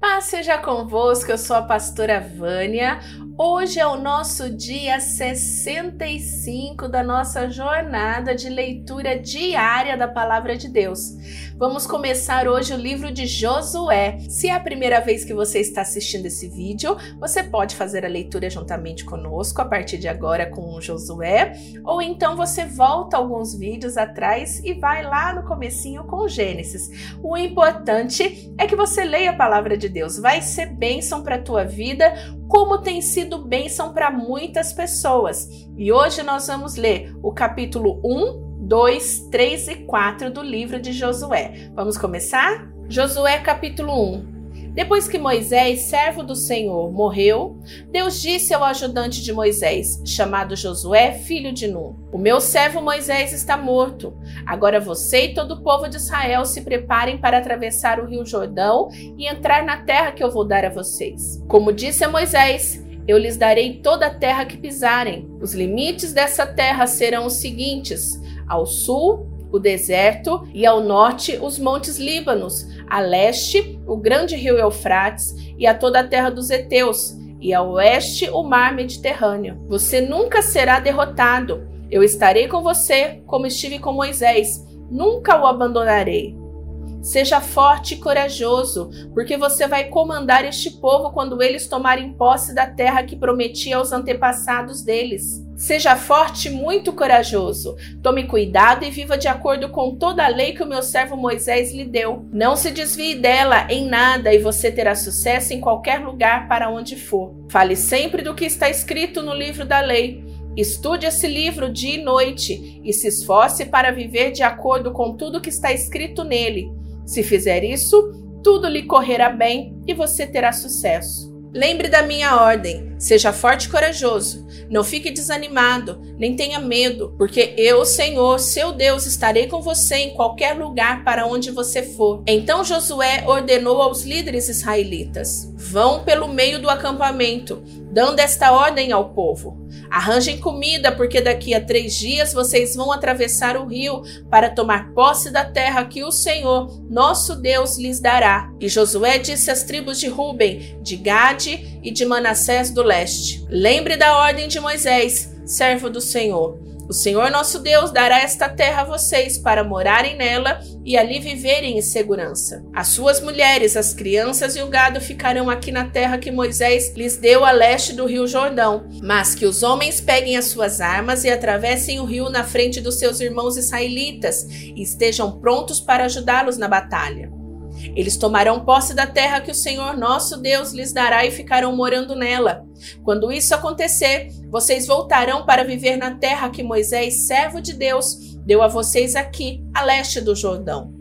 Paz seja convosco, eu sou a pastora Vânia. Hoje é o nosso dia 65 da nossa jornada de leitura diária da Palavra de Deus. Vamos começar hoje o livro de Josué. Se é a primeira vez que você está assistindo esse vídeo, você pode fazer a leitura juntamente conosco a partir de agora com Josué, ou então você volta alguns vídeos atrás e vai lá no comecinho com Gênesis. O importante é que você leia a Palavra de Deus. Vai ser bênção para a tua vida como tem sido bênção para muitas pessoas. E hoje nós vamos ler o capítulo 1, 2, 3 e 4 do livro de Josué. Vamos começar? Josué capítulo 1. Depois que Moisés, servo do Senhor, morreu, Deus disse ao ajudante de Moisés, chamado Josué, filho de Nun: O meu servo Moisés está morto. Agora você e todo o povo de Israel se preparem para atravessar o rio Jordão e entrar na terra que eu vou dar a vocês. Como disse a Moisés, eu lhes darei toda a terra que pisarem. Os limites dessa terra serão os seguintes: ao sul, o deserto, e ao norte, os montes Líbanos a leste o grande rio Eufrates e a toda a terra dos heteus, e a oeste o mar Mediterrâneo. Você nunca será derrotado. Eu estarei com você, como estive com Moisés. Nunca o abandonarei. Seja forte e corajoso, porque você vai comandar este povo quando eles tomarem posse da terra que prometi aos antepassados deles. Seja forte muito corajoso. Tome cuidado e viva de acordo com toda a lei que o meu servo Moisés lhe deu. Não se desvie dela em nada e você terá sucesso em qualquer lugar para onde for. Fale sempre do que está escrito no livro da lei. Estude esse livro dia e noite e se esforce para viver de acordo com tudo que está escrito nele. Se fizer isso, tudo lhe correrá bem e você terá sucesso. Lembre da minha ordem, seja forte e corajoso. Não fique desanimado, nem tenha medo, porque eu, Senhor, seu Deus, estarei com você em qualquer lugar para onde você for. Então Josué ordenou aos líderes israelitas: Vão pelo meio do acampamento, dando esta ordem ao povo: Arranjem comida, porque daqui a três dias vocês vão atravessar o rio para tomar posse da terra que o Senhor, nosso Deus, lhes dará. E Josué disse às tribos de Ruben, de Gade e de Manassés do leste: Lembre da ordem de Moisés, servo do Senhor. O Senhor nosso Deus dará esta terra a vocês para morarem nela e ali viverem em segurança. As suas mulheres, as crianças e o gado ficarão aqui na terra que Moisés lhes deu a leste do rio Jordão, mas que os homens peguem as suas armas e atravessem o rio na frente dos seus irmãos israelitas e estejam prontos para ajudá-los na batalha. Eles tomarão posse da terra que o Senhor nosso Deus lhes dará e ficarão morando nela. Quando isso acontecer, vocês voltarão para viver na terra que Moisés, servo de Deus, deu a vocês aqui, a leste do Jordão.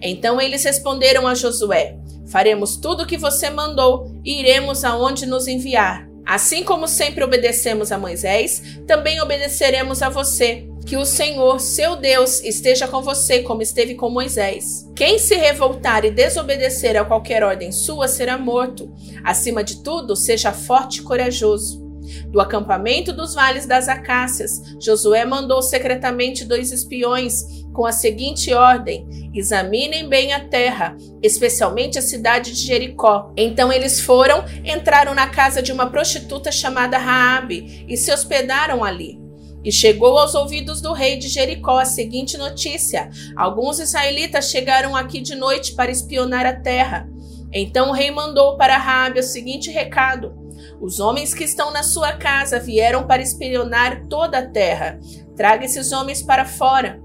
Então eles responderam a Josué: Faremos tudo o que você mandou e iremos aonde nos enviar. Assim como sempre obedecemos a Moisés, também obedeceremos a você. Que o Senhor, seu Deus, esteja com você como esteve com Moisés. Quem se revoltar e desobedecer a qualquer ordem sua será morto. Acima de tudo, seja forte e corajoso. Do acampamento dos vales das acácias, Josué mandou secretamente dois espiões com a seguinte ordem: examinem bem a terra, especialmente a cidade de Jericó. Então eles foram, entraram na casa de uma prostituta chamada Raabe e se hospedaram ali. E chegou aos ouvidos do rei de Jericó a seguinte notícia: Alguns israelitas chegaram aqui de noite para espionar a terra. Então o rei mandou para Raabe o seguinte recado: Os homens que estão na sua casa vieram para espionar toda a terra. Traga esses homens para fora.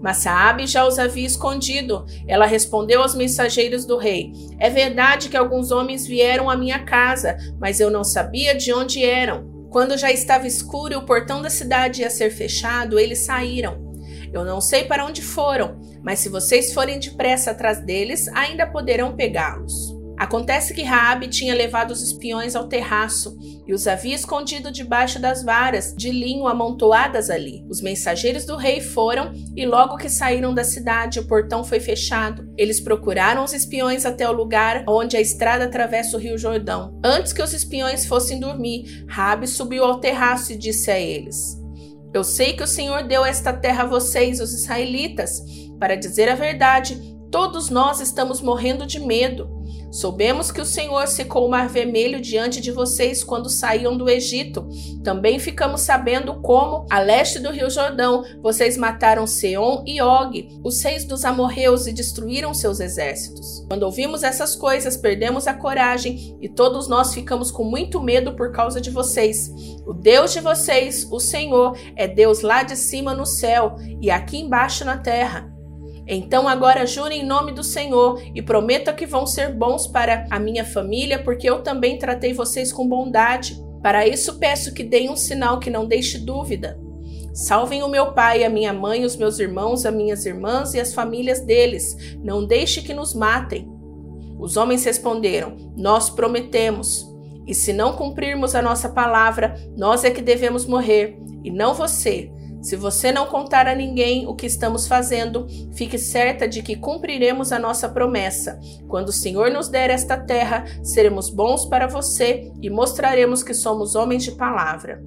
Mas Raabe já os havia escondido. Ela respondeu aos mensageiros do rei: É verdade que alguns homens vieram à minha casa, mas eu não sabia de onde eram. Quando já estava escuro e o portão da cidade ia ser fechado, eles saíram. Eu não sei para onde foram, mas se vocês forem depressa atrás deles, ainda poderão pegá-los. Acontece que Raabe tinha levado os espiões ao terraço e os havia escondido debaixo das varas de linho amontoadas ali. Os mensageiros do rei foram e logo que saíram da cidade, o portão foi fechado. Eles procuraram os espiões até o lugar onde a estrada atravessa o rio Jordão. Antes que os espiões fossem dormir, Raabe subiu ao terraço e disse a eles: Eu sei que o Senhor deu esta terra a vocês, os israelitas. Para dizer a verdade, todos nós estamos morrendo de medo. Soubemos que o Senhor secou o mar vermelho diante de vocês quando saíam do Egito. Também ficamos sabendo como, a leste do rio Jordão, vocês mataram Seom e Og, os reis dos amorreus, e destruíram seus exércitos. Quando ouvimos essas coisas, perdemos a coragem e todos nós ficamos com muito medo por causa de vocês. O Deus de vocês, o Senhor, é Deus lá de cima no céu e aqui embaixo na terra. Então agora jure em nome do Senhor e prometa que vão ser bons para a minha família, porque eu também tratei vocês com bondade. Para isso peço que deem um sinal que não deixe dúvida. Salvem o meu pai, a minha mãe, os meus irmãos, as minhas irmãs e as famílias deles. Não deixe que nos matem. Os homens responderam: Nós prometemos. E se não cumprirmos a nossa palavra, nós é que devemos morrer, e não você. Se você não contar a ninguém o que estamos fazendo, fique certa de que cumpriremos a nossa promessa. Quando o Senhor nos der esta terra, seremos bons para você e mostraremos que somos homens de palavra.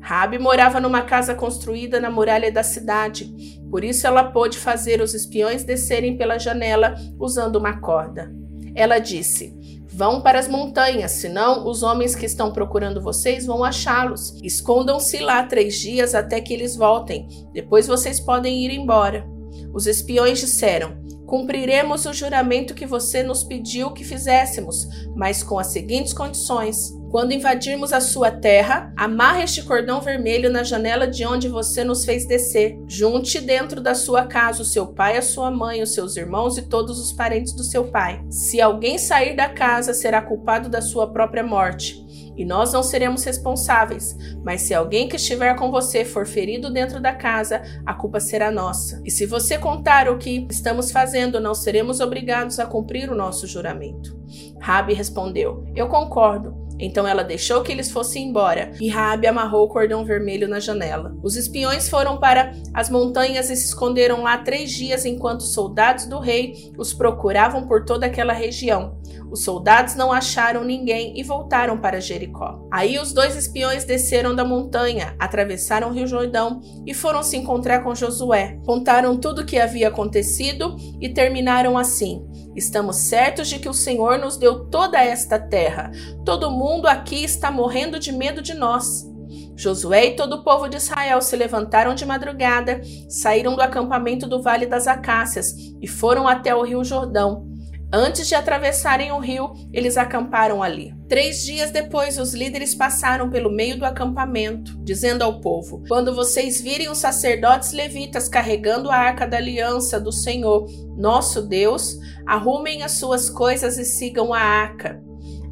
Rabi morava numa casa construída na muralha da cidade, por isso ela pôde fazer os espiões descerem pela janela usando uma corda. Ela disse: Vão para as montanhas, senão os homens que estão procurando vocês vão achá-los. Escondam-se lá três dias até que eles voltem. Depois vocês podem ir embora. Os espiões disseram: Cumpriremos o juramento que você nos pediu que fizéssemos, mas com as seguintes condições. Quando invadirmos a sua terra, amarre este cordão vermelho na janela de onde você nos fez descer. Junte dentro da sua casa o seu pai, a sua mãe, os seus irmãos e todos os parentes do seu pai. Se alguém sair da casa, será culpado da sua própria morte e nós não seremos responsáveis. Mas se alguém que estiver com você for ferido dentro da casa, a culpa será nossa. E se você contar o que estamos fazendo, não seremos obrigados a cumprir o nosso juramento. Rabi respondeu: Eu concordo. Então ela deixou que eles fossem embora e Rabi amarrou o cordão vermelho na janela. Os espiões foram para as montanhas e se esconderam lá três dias enquanto os soldados do rei os procuravam por toda aquela região. Os soldados não acharam ninguém e voltaram para Jericó. Aí os dois espiões desceram da montanha, atravessaram o rio Jordão e foram se encontrar com Josué. Contaram tudo o que havia acontecido e terminaram assim: Estamos certos de que o Senhor nos deu toda esta terra. Todo mundo aqui está morrendo de medo de nós. Josué e todo o povo de Israel se levantaram de madrugada, saíram do acampamento do Vale das Acácias e foram até o rio Jordão. Antes de atravessarem o rio, eles acamparam ali. Três dias depois, os líderes passaram pelo meio do acampamento, dizendo ao povo: Quando vocês virem os sacerdotes levitas carregando a arca da aliança do Senhor, nosso Deus, arrumem as suas coisas e sigam a arca.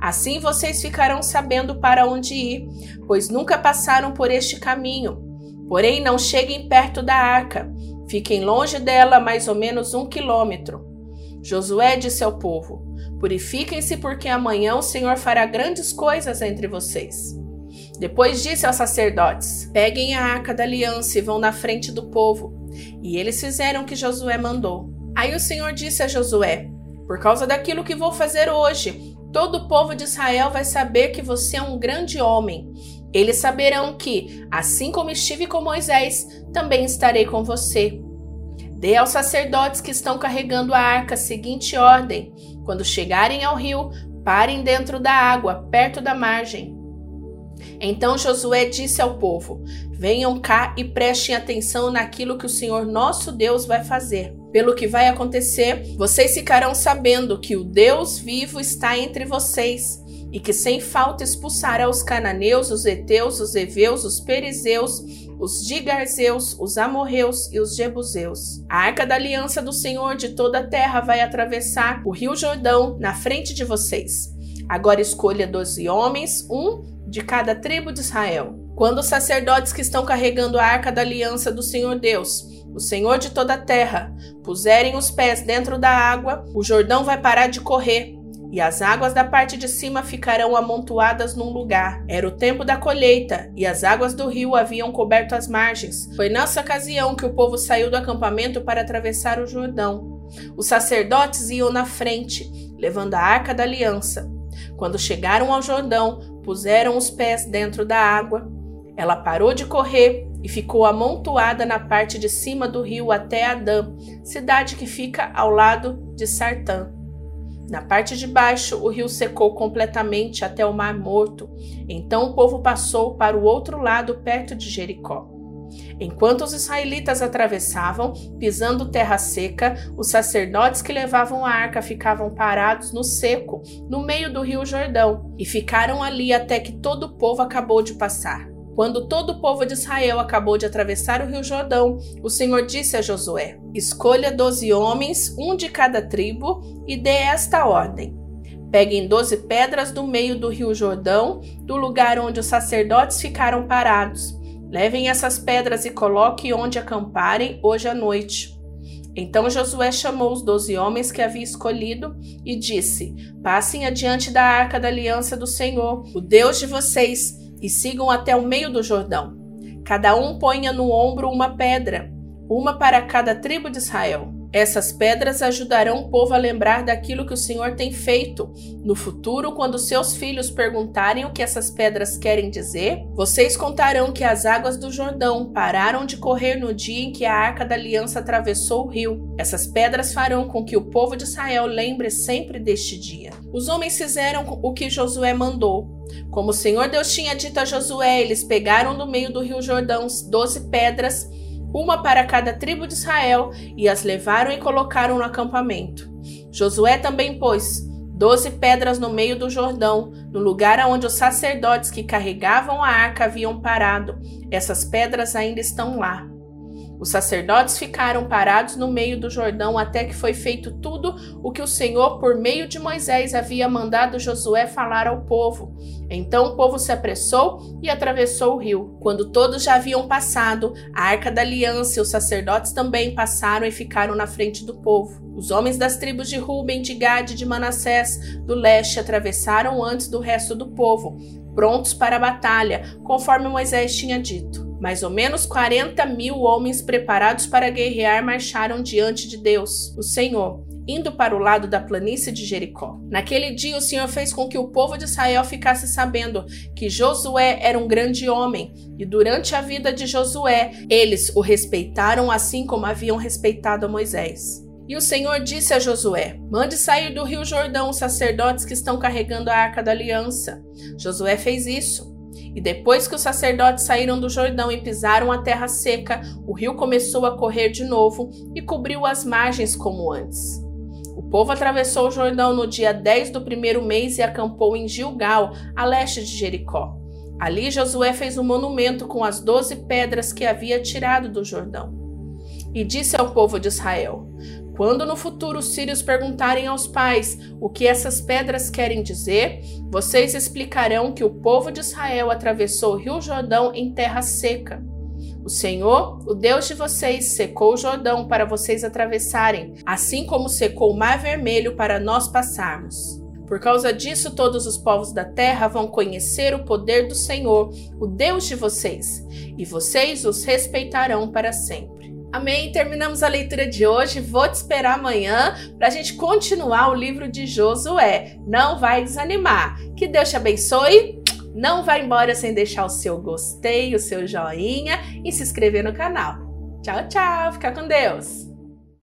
Assim vocês ficarão sabendo para onde ir, pois nunca passaram por este caminho. Porém, não cheguem perto da arca. Fiquem longe dela mais ou menos um quilômetro. Josué disse ao povo: Purifiquem-se, porque amanhã o Senhor fará grandes coisas entre vocês. Depois disse aos sacerdotes: Peguem a arca da aliança e vão na frente do povo. E eles fizeram o que Josué mandou. Aí o Senhor disse a Josué: Por causa daquilo que vou fazer hoje, todo o povo de Israel vai saber que você é um grande homem. Eles saberão que, assim como estive com Moisés, também estarei com você. Dê aos sacerdotes que estão carregando a arca a seguinte ordem: quando chegarem ao rio, parem dentro da água, perto da margem. Então Josué disse ao povo: Venham cá e prestem atenção naquilo que o Senhor nosso Deus vai fazer. Pelo que vai acontecer, vocês ficarão sabendo que o Deus vivo está entre vocês e que sem falta expulsará os cananeus, os heteus, os heveus, os perizeus, os gigarzeus, os amorreus e os jebuseus. A arca da aliança do Senhor de toda a terra vai atravessar o rio Jordão na frente de vocês. Agora escolha doze homens, um de cada tribo de Israel. Quando os sacerdotes que estão carregando a arca da aliança do Senhor Deus, o Senhor de toda a terra, puserem os pés dentro da água, o Jordão vai parar de correr e as águas da parte de cima ficarão amontoadas num lugar. Era o tempo da colheita, e as águas do rio haviam coberto as margens. Foi nessa ocasião que o povo saiu do acampamento para atravessar o Jordão. Os sacerdotes iam na frente, levando a arca da aliança. Quando chegaram ao Jordão, puseram os pés dentro da água. Ela parou de correr e ficou amontoada na parte de cima do rio até Adã, cidade que fica ao lado de Sartã. Na parte de baixo, o rio secou completamente até o Mar Morto. Então o povo passou para o outro lado, perto de Jericó. Enquanto os israelitas atravessavam, pisando terra seca, os sacerdotes que levavam a arca ficavam parados no seco, no meio do rio Jordão, e ficaram ali até que todo o povo acabou de passar. Quando todo o povo de Israel acabou de atravessar o rio Jordão, o Senhor disse a Josué: Escolha doze homens, um de cada tribo, e dê esta ordem. Peguem doze pedras do meio do rio Jordão, do lugar onde os sacerdotes ficaram parados. Levem essas pedras e coloquem onde acamparem hoje à noite. Então Josué chamou os doze homens que havia escolhido e disse: Passem adiante da arca da aliança do Senhor, o Deus de vocês, e sigam até o meio do Jordão. Cada um ponha no ombro uma pedra, uma para cada tribo de Israel. Essas pedras ajudarão o povo a lembrar daquilo que o Senhor tem feito. No futuro, quando seus filhos perguntarem o que essas pedras querem dizer, vocês contarão que as águas do Jordão pararam de correr no dia em que a arca da aliança atravessou o rio. Essas pedras farão com que o povo de Israel lembre sempre deste dia. Os homens fizeram o que Josué mandou. Como o Senhor Deus tinha dito a Josué, eles pegaram do meio do rio Jordão doze pedras uma para cada tribo de Israel, e as levaram e colocaram no acampamento. Josué também pôs doze pedras no meio do Jordão, no lugar onde os sacerdotes que carregavam a arca haviam parado. Essas pedras ainda estão lá. Os sacerdotes ficaram parados no meio do Jordão até que foi feito tudo o que o Senhor, por meio de Moisés, havia mandado Josué falar ao povo. Então o povo se apressou e atravessou o rio. Quando todos já haviam passado, a arca da aliança e os sacerdotes também passaram e ficaram na frente do povo. Os homens das tribos de Ruben, de Gade e de Manassés do leste atravessaram antes do resto do povo, prontos para a batalha, conforme Moisés tinha dito. Mais ou menos 40 mil homens preparados para guerrear marcharam diante de Deus, o Senhor, indo para o lado da planície de Jericó. Naquele dia, o Senhor fez com que o povo de Israel ficasse sabendo que Josué era um grande homem, e durante a vida de Josué, eles o respeitaram assim como haviam respeitado a Moisés. E o Senhor disse a Josué: Mande sair do rio Jordão os sacerdotes que estão carregando a arca da aliança. Josué fez isso. E depois que os sacerdotes saíram do Jordão e pisaram a terra seca, o rio começou a correr de novo e cobriu as margens como antes. O povo atravessou o Jordão no dia 10 do primeiro mês e acampou em Gilgal, a leste de Jericó. Ali Josué fez um monumento com as doze pedras que havia tirado do Jordão. E disse ao povo de Israel: quando no futuro os sírios perguntarem aos pais o que essas pedras querem dizer, vocês explicarão que o povo de Israel atravessou o rio Jordão em terra seca. O Senhor, o Deus de vocês, secou o Jordão para vocês atravessarem, assim como secou o Mar Vermelho para nós passarmos. Por causa disso, todos os povos da terra vão conhecer o poder do Senhor, o Deus de vocês, e vocês os respeitarão para sempre. Amém. Terminamos a leitura de hoje. Vou te esperar amanhã para a gente continuar o livro de Josué. Não vai desanimar. Que Deus te abençoe. Não vá embora sem deixar o seu gostei, o seu joinha e se inscrever no canal. Tchau, tchau. Fica com Deus.